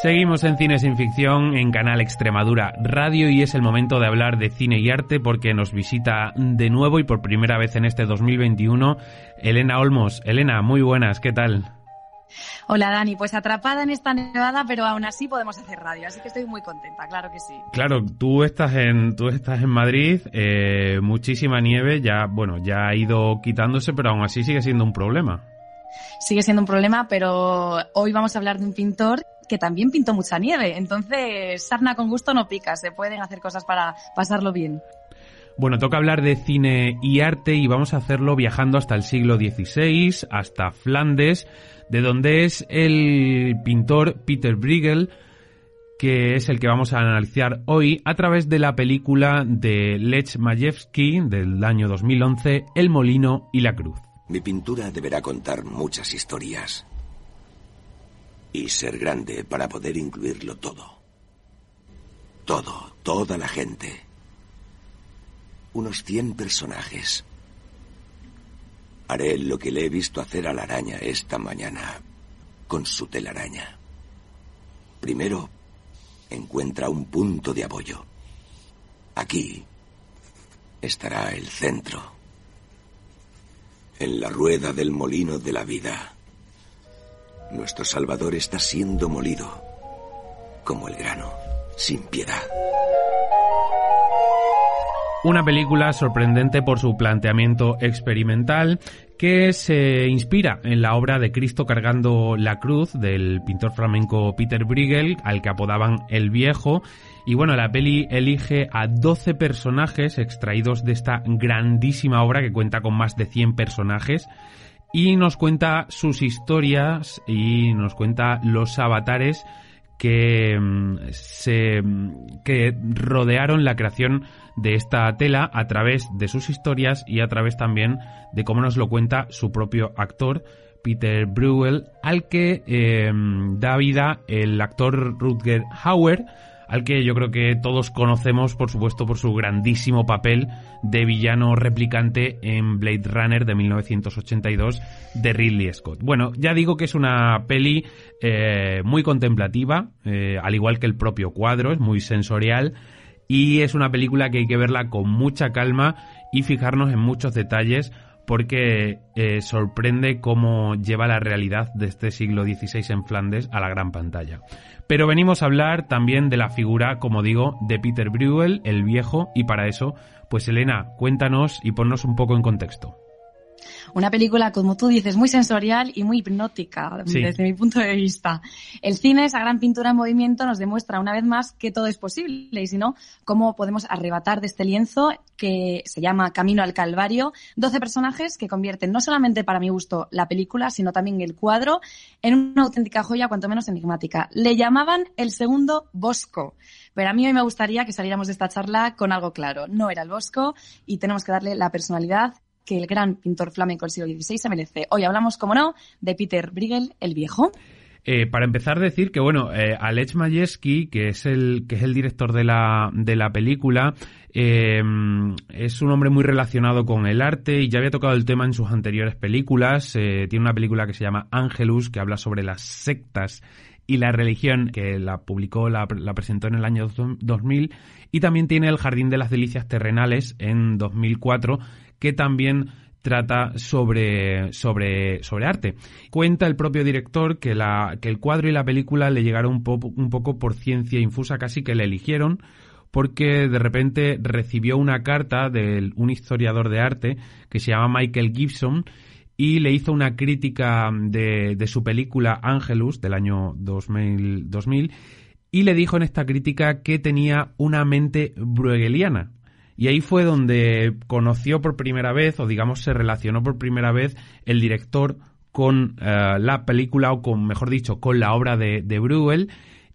Seguimos en Cine Sin Ficción en Canal Extremadura Radio y es el momento de hablar de cine y arte porque nos visita de nuevo y por primera vez en este 2021 Elena Olmos. Elena, muy buenas, ¿qué tal? Hola Dani, pues atrapada en esta nevada, pero aún así podemos hacer radio, así que estoy muy contenta, claro que sí. Claro, tú estás en, tú estás en Madrid, eh, muchísima nieve, ya, bueno, ya ha ido quitándose, pero aún así sigue siendo un problema. Sigue siendo un problema, pero hoy vamos a hablar de un pintor que también pintó mucha nieve. Entonces, sarna con gusto no pica, se pueden hacer cosas para pasarlo bien. Bueno, toca hablar de cine y arte y vamos a hacerlo viajando hasta el siglo XVI, hasta Flandes, de donde es el pintor Peter Bruegel, que es el que vamos a analizar hoy a través de la película de Lech Majewski del año 2011, El Molino y la Cruz. Mi pintura deberá contar muchas historias y ser grande para poder incluirlo todo. Todo, toda la gente. Unos 100 personajes. Haré lo que le he visto hacer a la araña esta mañana con su telaraña. Primero, encuentra un punto de apoyo. Aquí estará el centro. En la rueda del molino de la vida nuestro Salvador está siendo molido, como el grano, sin piedad. Una película sorprendente por su planteamiento experimental que se inspira en la obra de Cristo cargando la cruz del pintor flamenco Peter Bruegel, al que apodaban El Viejo. Y bueno, la peli elige a 12 personajes extraídos de esta grandísima obra que cuenta con más de 100 personajes y nos cuenta sus historias y nos cuenta los avatares que mm, se que rodearon la creación de esta tela a través de sus historias y a través también de cómo nos lo cuenta su propio actor Peter Bruegel al que eh, da vida el actor Rutger Hauer al que yo creo que todos conocemos, por supuesto, por su grandísimo papel de villano replicante en Blade Runner de 1982 de Ridley Scott. Bueno, ya digo que es una peli eh, muy contemplativa, eh, al igual que el propio cuadro, es muy sensorial y es una película que hay que verla con mucha calma y fijarnos en muchos detalles porque eh, sorprende cómo lleva la realidad de este siglo XVI en Flandes a la gran pantalla. Pero venimos a hablar también de la figura, como digo, de Peter Bruegel, el viejo, y para eso, pues Elena, cuéntanos y ponnos un poco en contexto. Una película, como tú dices, muy sensorial y muy hipnótica, desde mi punto de vista. El cine, esa gran pintura en movimiento, nos demuestra una vez más que todo es posible y si no, cómo podemos arrebatar de este lienzo que se llama Camino al Calvario, 12 personajes que convierten no solamente para mi gusto la película, sino también el cuadro en una auténtica joya, cuanto menos enigmática. Le llamaban el segundo Bosco. Pero a mí hoy me gustaría que saliéramos de esta charla con algo claro. No era el Bosco y tenemos que darle la personalidad que el gran pintor flamenco del siglo XVI se merece. Hoy hablamos, como no, de Peter Bruegel el Viejo. Eh, para empezar, decir que, bueno, eh, Alec Majeski, que es el, que es el director de la, de la película, eh, es un hombre muy relacionado con el arte y ya había tocado el tema en sus anteriores películas. tiene una película que se llama Angelus, que habla sobre las sectas y la religión, que la publicó, la, la, presentó en el año 2000, y también tiene El Jardín de las Delicias Terrenales en 2004, que también trata sobre, sobre, sobre arte. Cuenta el propio director que, la, que el cuadro y la película le llegaron un, poco un poco por ciencia infusa, casi que le eligieron, porque de repente recibió una carta de un historiador de arte que se llama Michael Gibson y le hizo una crítica de, de su película Angelus del año 2000, 2000 y le dijo en esta crítica que tenía una mente bruegeliana, y ahí fue donde conoció por primera vez, o digamos se relacionó por primera vez, el director con eh, la película, o con, mejor dicho, con la obra de, de Bruegel.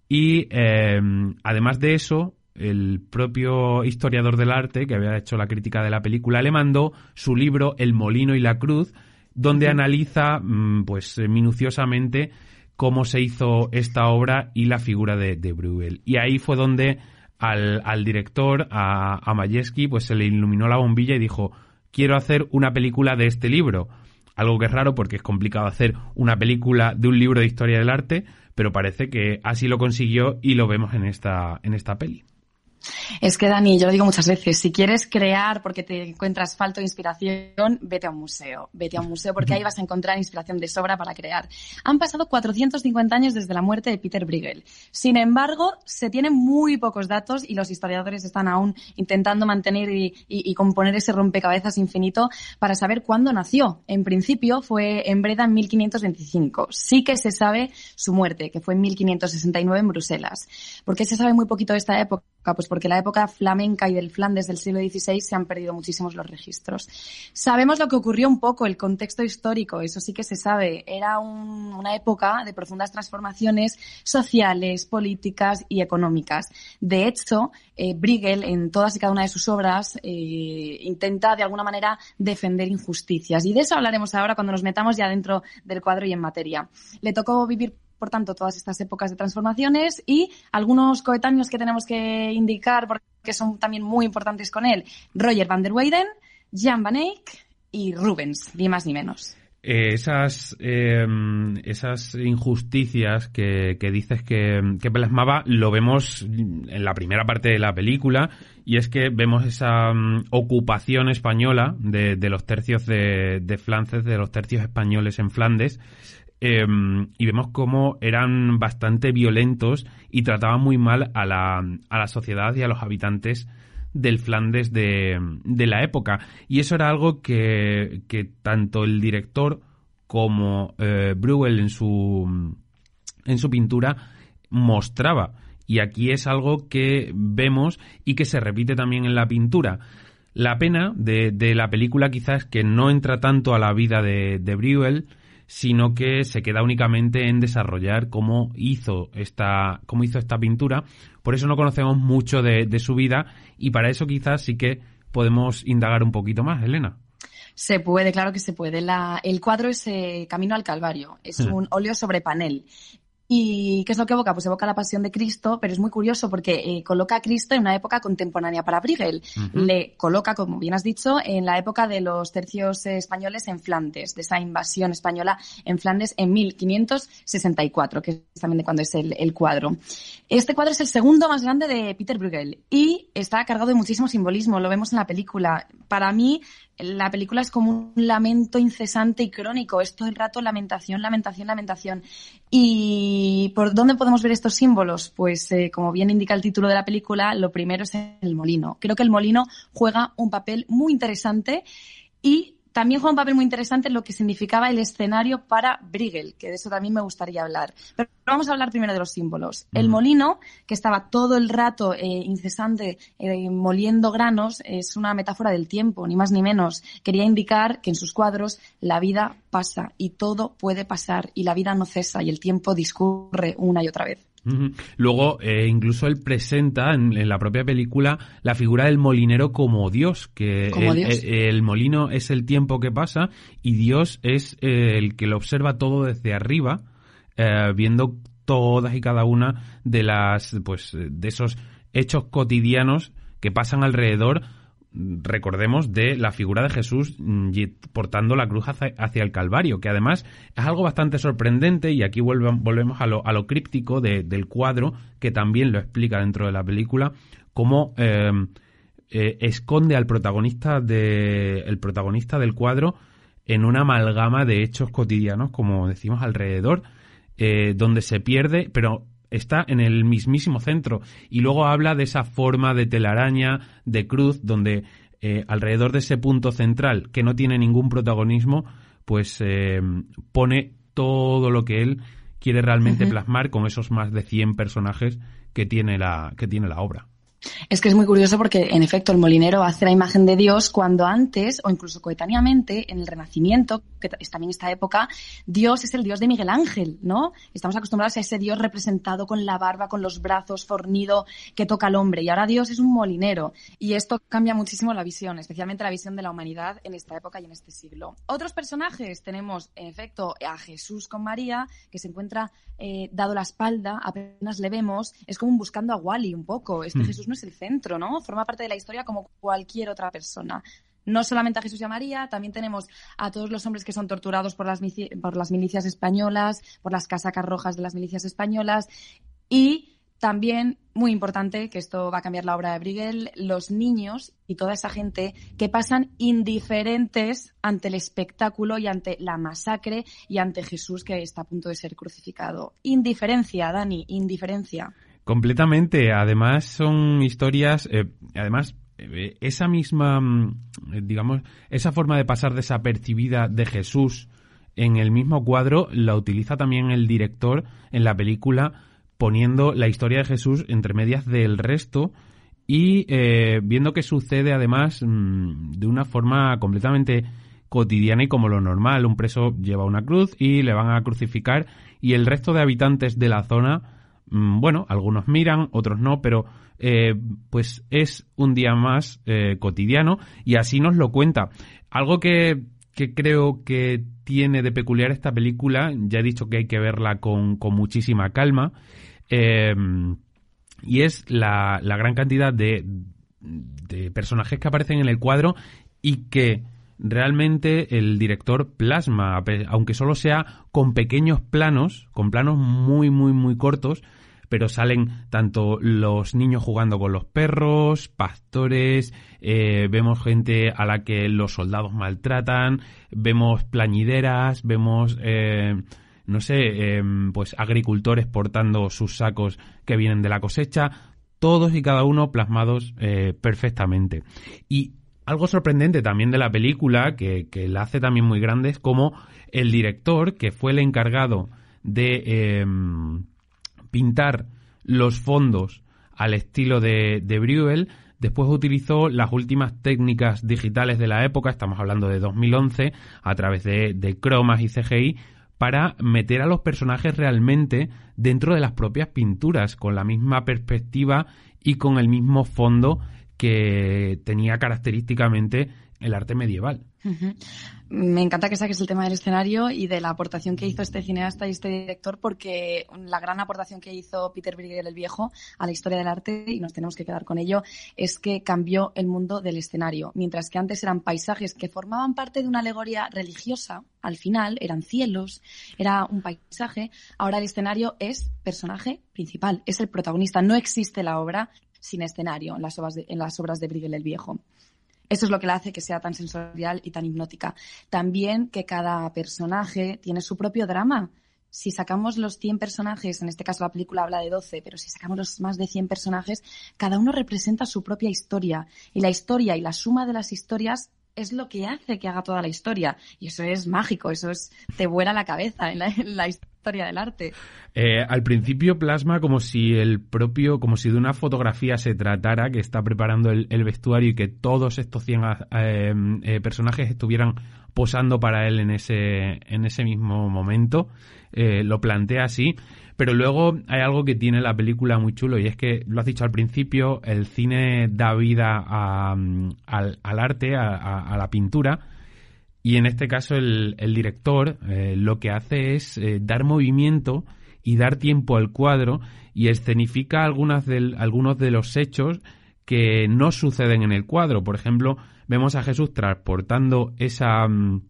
Y em, además de eso, el propio historiador del arte, que había hecho la crítica de la película, le mandó su libro El Molino y la Cruz, donde analiza pues pues minuciosamente cómo se hizo esta obra y la figura de, de Bruegel. Y ahí fue donde al, director, a, a pues se le iluminó la bombilla y dijo, quiero hacer una película de este libro. Algo que es raro porque es complicado hacer una película de un libro de historia del arte, pero parece que así lo consiguió y lo vemos en esta, en esta peli. Es que, Dani, yo lo digo muchas veces, si quieres crear porque te encuentras falto de inspiración, vete a un museo. Vete a un museo porque ahí vas a encontrar inspiración de sobra para crear. Han pasado 450 años desde la muerte de Peter Bruegel. Sin embargo, se tienen muy pocos datos y los historiadores están aún intentando mantener y, componer ese rompecabezas infinito para saber cuándo nació. En principio fue en Breda en 1525. Sí que se sabe su muerte, que fue en 1569 en Bruselas. ¿Por qué se sabe muy poquito de esta época? Pues porque la época flamenca y del Flandes del siglo XVI se han perdido muchísimos los registros. Sabemos lo que ocurrió un poco, el contexto histórico, eso sí que se sabe. Era una época de profundas transformaciones sociales, políticas y económicas. De hecho, eh, en todas y cada una de sus obras, eh, intenta de alguna manera defender injusticias. Y de eso hablaremos ahora cuando nos metamos ya dentro del cuadro y en materia. Le tocó vivir por tanto, todas estas épocas de transformaciones y algunos coetáneos que tenemos que indicar porque son también muy importantes con él. Roger van der Weyden, Jan van Eyck y Rubens, ni más ni menos. Eh, esas, em, esas injusticias que, dices que, plasmaba lo vemos en la primera parte de la película y es que vemos esa mm, ocupación española de, los tercios de, de Flandes, de los tercios españoles en Flandes Em, y vemos cómo eran bastante violentos y trataban muy mal a la, a la sociedad y a los habitantes del Flandes de, de la época. Y eso era algo que, que tanto el director como eh, en su, en su pintura mostraba. Y aquí es algo que vemos y que se repite también en la pintura. La pena de, de la película quizás que no entra tanto a la vida de, de sino que se queda únicamente en desarrollar cómo hizo esta, cómo hizo esta pintura. Por eso no conocemos mucho de, su vida y para eso quizás sí que podemos indagar un poquito más, Elena. Se puede, claro que se puede. el cuadro es eh, Camino al Calvario. Es hmm. un óleo sobre panel. ¿Y qué es lo que evoca? Pues evoca la pasión de Cristo, pero es muy curioso porque eh, coloca a Cristo en una época contemporánea para Bruegel. Le coloca, como bien has dicho, en la época de los tercios españoles en Flandes, de esa invasión española en Flandes en 1564, que es también de cuando es el, el cuadro. Este cuadro es el segundo más grande de Peter Bruegel y está cargado de muchísimo simbolismo, lo vemos en la película. Para mí, la película es como un lamento incesante y crónico, es todo el rato lamentación, lamentación, lamentación. ¿Y por dónde podemos ver estos símbolos? Pues eh, como bien indica el título de la película, lo primero es el molino. Creo que el molino juega un papel muy interesante y también juega un papel muy interesante en lo que significaba el escenario para Briegel, que de eso también me gustaría hablar. Pero vamos a hablar primero de los símbolos. El molino, que estaba todo el rato eh, incesante eh, moliendo granos, es una metáfora del tiempo, ni más ni menos. Quería indicar que en sus cuadros la vida pasa y todo puede pasar y la vida no cesa y el tiempo discurre una y otra vez. Luego, eh, incluso él presenta en, la propia película la figura del molinero como Dios, que el, molino es el tiempo que pasa y Dios es eh, el que lo observa todo desde arriba, eh, viendo todas y cada una de las, pues, de esos hechos cotidianos que pasan alrededor recordemos, de la figura de Jesús mm, portando la cruz hacia, el Calvario, que además es algo bastante sorprendente y aquí volvemos a lo, a lo críptico del cuadro, que también lo explica dentro de la película, cómo em, eh, esconde al protagonista, de, el protagonista del cuadro en una amalgama de hechos cotidianos, como decimos, alrededor, eh, donde se pierde, pero está en el mismísimo centro. Y luego habla de esa forma de telaraña, de cruz, donde eh, alrededor de ese punto central, que no tiene ningún protagonismo, pues eh, pone todo lo que él quiere realmente plasmar con esos más de 100 personajes que tiene la, que tiene la obra. Es que es muy curioso porque, en efecto, el molinero hace la imagen de Dios cuando antes, o incluso coetáneamente, en el Renacimiento, que es también esta época, Dios es el Dios de Miguel Ángel, ¿no? Estamos acostumbrados a ese Dios representado con la barba, con los brazos, fornido, que toca al hombre. Y ahora Dios es un molinero. Y esto cambia muchísimo la visión, especialmente la visión de la humanidad en esta época y en este siglo. Otros personajes tenemos, en efecto, a Jesús con María, que se encuentra eh, dado la espalda, apenas le vemos, es como buscando a Wally un poco. Este mm. Jesús no es el centro, ¿no? Forma parte de la historia como cualquier otra persona. No solamente a Jesús y a María, también tenemos a todos los hombres que son torturados por las, por las milicias españolas, por las casacas rojas de las milicias españolas y también, muy importante, que esto va a cambiar la obra de Brigel, los niños y toda esa gente que pasan indiferentes ante el espectáculo y ante la masacre y ante Jesús que está a punto de ser crucificado. Indiferencia, Dani, indiferencia. Completamente. Además, son historias, eh, además, esa misma, mm, digamos, esa forma de pasar desapercibida de Jesús en el mismo cuadro la utiliza también el director en la película poniendo la historia de Jesús entre medias del resto y eh, viendo que sucede además mm, de una forma completamente cotidiana y como lo normal. Un preso lleva una cruz y le van a crucificar y el resto de habitantes de la zona, bueno, algunos miran, otros no, pero eh, pues es un día más eh, cotidiano y así nos lo cuenta. Algo que, que creo que tiene de peculiar esta película, ya he dicho que hay que verla con, con muchísima calma, eh, y es la, gran cantidad de, de personajes que aparecen en el cuadro y que realmente el director plasma, aunque solo sea con pequeños planos, con planos muy, muy, muy cortos, pero salen tanto los niños jugando con los perros, pastores, eh, vemos gente a la que los soldados maltratan, vemos plañideras, vemos... Eh, no sé, em, pues agricultores portando sus sacos que vienen de la cosecha, todos y cada uno plasmados eh, perfectamente. Y algo sorprendente también de la película, que, la hace también muy grande, es como el director, que fue el encargado de em, pintar los fondos al estilo de, de Bruegel, Después utilizó las últimas técnicas digitales de la época, estamos hablando de 2011, a través de, de cromas y CGI, para meter a los personajes realmente dentro de las propias pinturas, con la misma perspectiva y con el mismo fondo que tenía característicamente el arte medieval. Me encanta que saques el tema del escenario y de la aportación que hizo este cineasta y este director, porque la gran aportación que hizo Peter Bruegel el Viejo a la historia del arte, y nos tenemos que quedar con ello, es que cambió el mundo del escenario. Mientras que antes eran paisajes que formaban parte de una alegoría religiosa, al final eran cielos, era un paisaje, ahora el escenario es personaje principal, es el protagonista. No existe la obra sin escenario en las obras de, en las obras de el Viejo. Eso es lo que la hace que sea tan sensorial y tan hipnótica. También que cada personaje tiene su propio drama. Si sacamos los 100 personajes, en este caso la película habla de 12, pero si sacamos los más de 100 personajes, cada uno representa su propia historia. Y la historia y la suma de las historias es lo que hace que haga toda la historia. Y eso es mágico, eso es, te vuela la cabeza en la, del arte. Eh, al principio plasma como si el propio, como si de una fotografía se tratara, que está preparando el, vestuario y que todos estos 100 eh, eh, personajes estuvieran posando para él en ese, en ese mismo momento. lo plantea así. Pero luego hay algo que tiene la película muy chulo y es que, lo has dicho al principio, el cine da vida al, arte, a, la pintura. Y en este caso el, director eh, lo que hace es eh, dar movimiento y dar tiempo al cuadro y escenifica algunas algunos de los hechos que no suceden en el cuadro. Por ejemplo, vemos a Jesús transportando esa... Mm,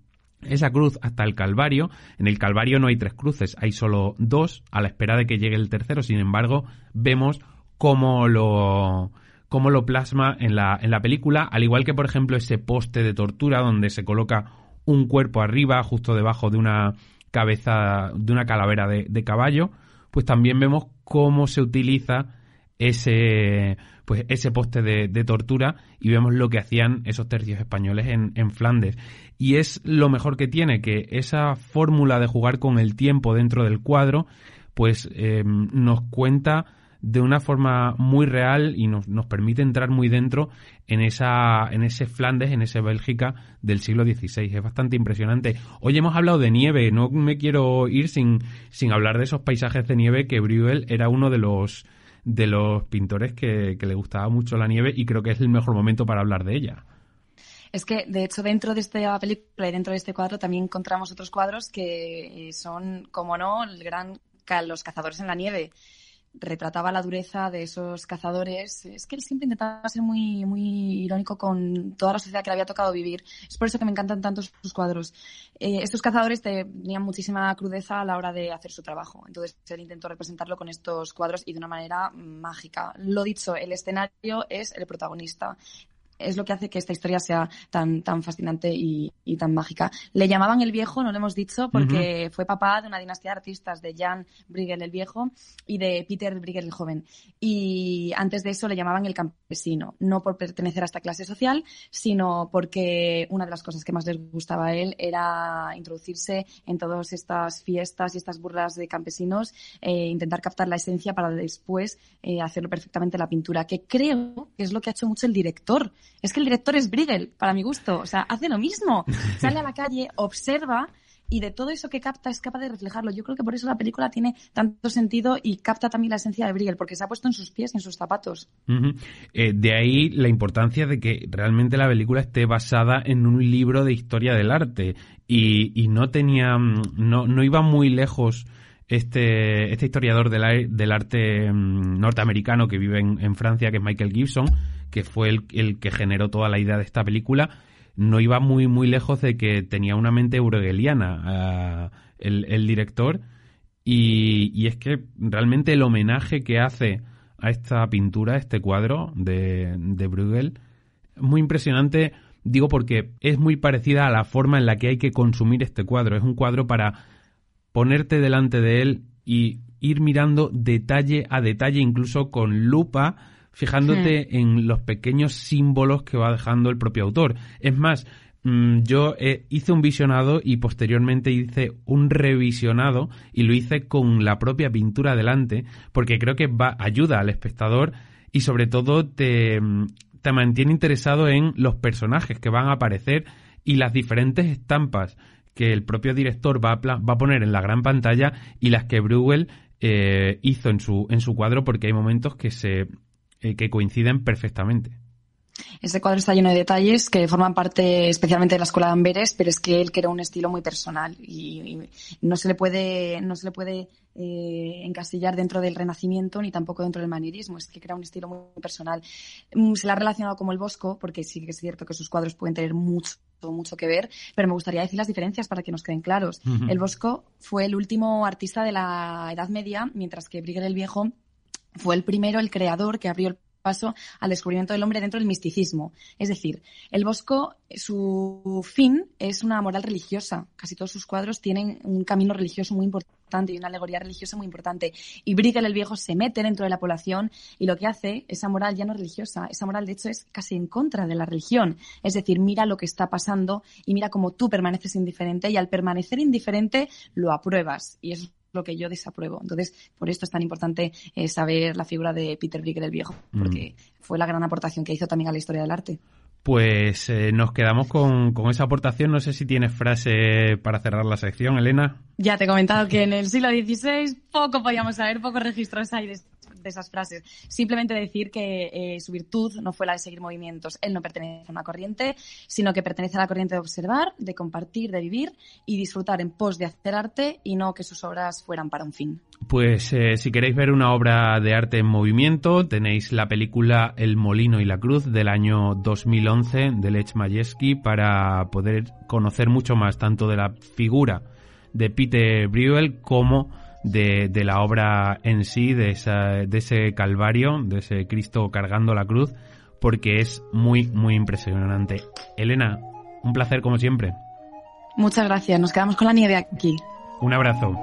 esa cruz hasta el Calvario. En el Calvario no hay tres cruces, hay solo dos, a la espera de que llegue el tercero. Sin embargo, vemos cómo lo, cómo lo plasma en la, en la película, al igual que, por ejemplo, ese poste de tortura donde se coloca un cuerpo arriba, justo debajo de una cabeza, de una calavera de, caballo, pues también vemos cómo se utiliza ese pues ese poste de, tortura y vemos lo que hacían esos tercios españoles en, en Flandes. Y es lo mejor que tiene, que esa fórmula de jugar con el tiempo dentro del cuadro, pues em, nos cuenta de una forma muy real y nos, nos, permite entrar muy dentro en esa en ese Flandes, en ese Bélgica del siglo XVI. Es bastante impresionante. Hoy hemos hablado de nieve, no me quiero ir sin, sin hablar de esos paisajes de nieve que Bruegel era uno de los de los pintores que, le gustaba mucho la nieve y creo que es el mejor momento para hablar de ella. Es que, de hecho, dentro de esta película y dentro de este cuadro también encontramos otros cuadros que son, como no, el gran Los cazadores en la nieve. Retrataba la dureza de esos cazadores. Es que él siempre intentaba ser muy, muy irónico con toda la sociedad que le había tocado vivir. Es por eso que me encantan tanto sus cuadros. Eh, estos cazadores tenían muchísima crudeza a la hora de hacer su trabajo. Entonces él intentó representarlo con estos cuadros y de una manera mágica. Lo dicho, el escenario es el protagonista es lo que hace que esta historia sea tan, tan fascinante y, tan mágica. Le llamaban el viejo, no lo hemos dicho, porque fue papá de una dinastía de artistas, de Jan Bruegel el viejo y de Peter Bruegel el joven. Y antes de eso le llamaban el campesino, no por pertenecer a esta clase social, sino porque una de las cosas que más les gustaba a él era introducirse en todas estas fiestas y estas burlas de campesinos, e intentar captar la esencia para después eh, hacerlo perfectamente la pintura, que creo que es lo que ha hecho mucho el director es que el director es Briegel, para mi gusto. O sea, hace lo mismo. Sale a la calle, observa y de todo eso que capta es capaz de reflejarlo. Yo creo que por eso la película tiene tanto sentido y capta también la esencia de Briegel, porque se ha puesto en sus pies, en sus zapatos. Eh, de ahí la importancia de que realmente la película esté basada en un libro de historia del arte y, no tenía, no, no iba muy lejos este, este historiador del, del arte mm, norteamericano que vive en, Francia, que es Michael Gibson, que fue el, que generó toda la idea de esta película, no iba muy, muy lejos de que tenía una mente eurogeliana el, director. Y, es que realmente el homenaje que hace a esta pintura, este cuadro de, de Bruegel, es muy impresionante, digo porque es muy parecida a la forma en la que hay que consumir este cuadro. Es un cuadro para ponerte delante de él y ir mirando detalle a detalle, incluso con lupa, fijándote hmm. en los pequeños símbolos que va dejando el propio autor. Es más, mm, yo eh, hice un visionado y posteriormente hice un revisionado y lo hice con la propia pintura delante, porque creo que va, ayuda al espectador y sobre todo te, mm, te mantiene interesado en los personajes que van a aparecer y las diferentes estampas que el propio director va a, va a poner en la gran pantalla y las que Bruegel eh, hizo en su, en su cuadro porque hay momentos que se eh, que coinciden perfectamente. Ese cuadro está lleno de detalles que forman parte especialmente de la escuela de Amberes, pero es que él crea un estilo muy personal y, no se le puede, no se le puede eh, encasillar dentro del renacimiento ni tampoco dentro del manierismo, es que crea un estilo muy personal. Mm, se le ha relacionado como el Bosco, porque sí que es cierto que sus cuadros pueden tener mucho mucho que ver, pero me gustaría decir las diferencias para que nos queden claros. El Bosco fue el último artista de la Edad Media, mientras que Bruegel el Viejo fue el primero, el creador que abrió el paso al descubrimiento del hombre dentro del misticismo. Es decir, el Bosco, su fin es una moral religiosa. Casi todos sus cuadros tienen un camino religioso muy importante y una alegoría religiosa muy importante. Y Bruegel el Viejo se mete dentro de la población y lo que hace, esa moral ya no religiosa, esa moral de hecho es casi en contra de la religión. Es decir, mira lo que está pasando y mira cómo tú permaneces indiferente y al permanecer indiferente lo apruebas. Y eso lo que yo desapruebo. Entonces, por esto es tan importante eh, saber la figura de Peter Bruegel el Viejo, porque mm. fue la gran aportación que hizo también a la historia del arte. Pues eh, nos quedamos con, con, esa aportación. No sé si tienes frase para cerrar la sección, Elena. Ya te he comentado que en el siglo XVI poco podíamos saber, pocos registros hay de de esas frases. Simplemente decir que eh, su virtud no fue la de seguir movimientos. Él no pertenece a una corriente, sino que pertenece a la corriente de observar, de compartir, de vivir y disfrutar en pos de hacer arte y no que sus obras fueran para un fin. Pues eh, si queréis ver una obra de arte en movimiento, tenéis la película El Molino y la Cruz del año 2011 de Lech para poder conocer mucho más tanto de la figura de Peter Bruegel como de, de la obra en sí, de, esa, de ese Calvario, de ese Cristo cargando la cruz, porque es muy, muy impresionante. Elena, un placer como siempre. Muchas gracias, nos quedamos con la nieve aquí. Un abrazo.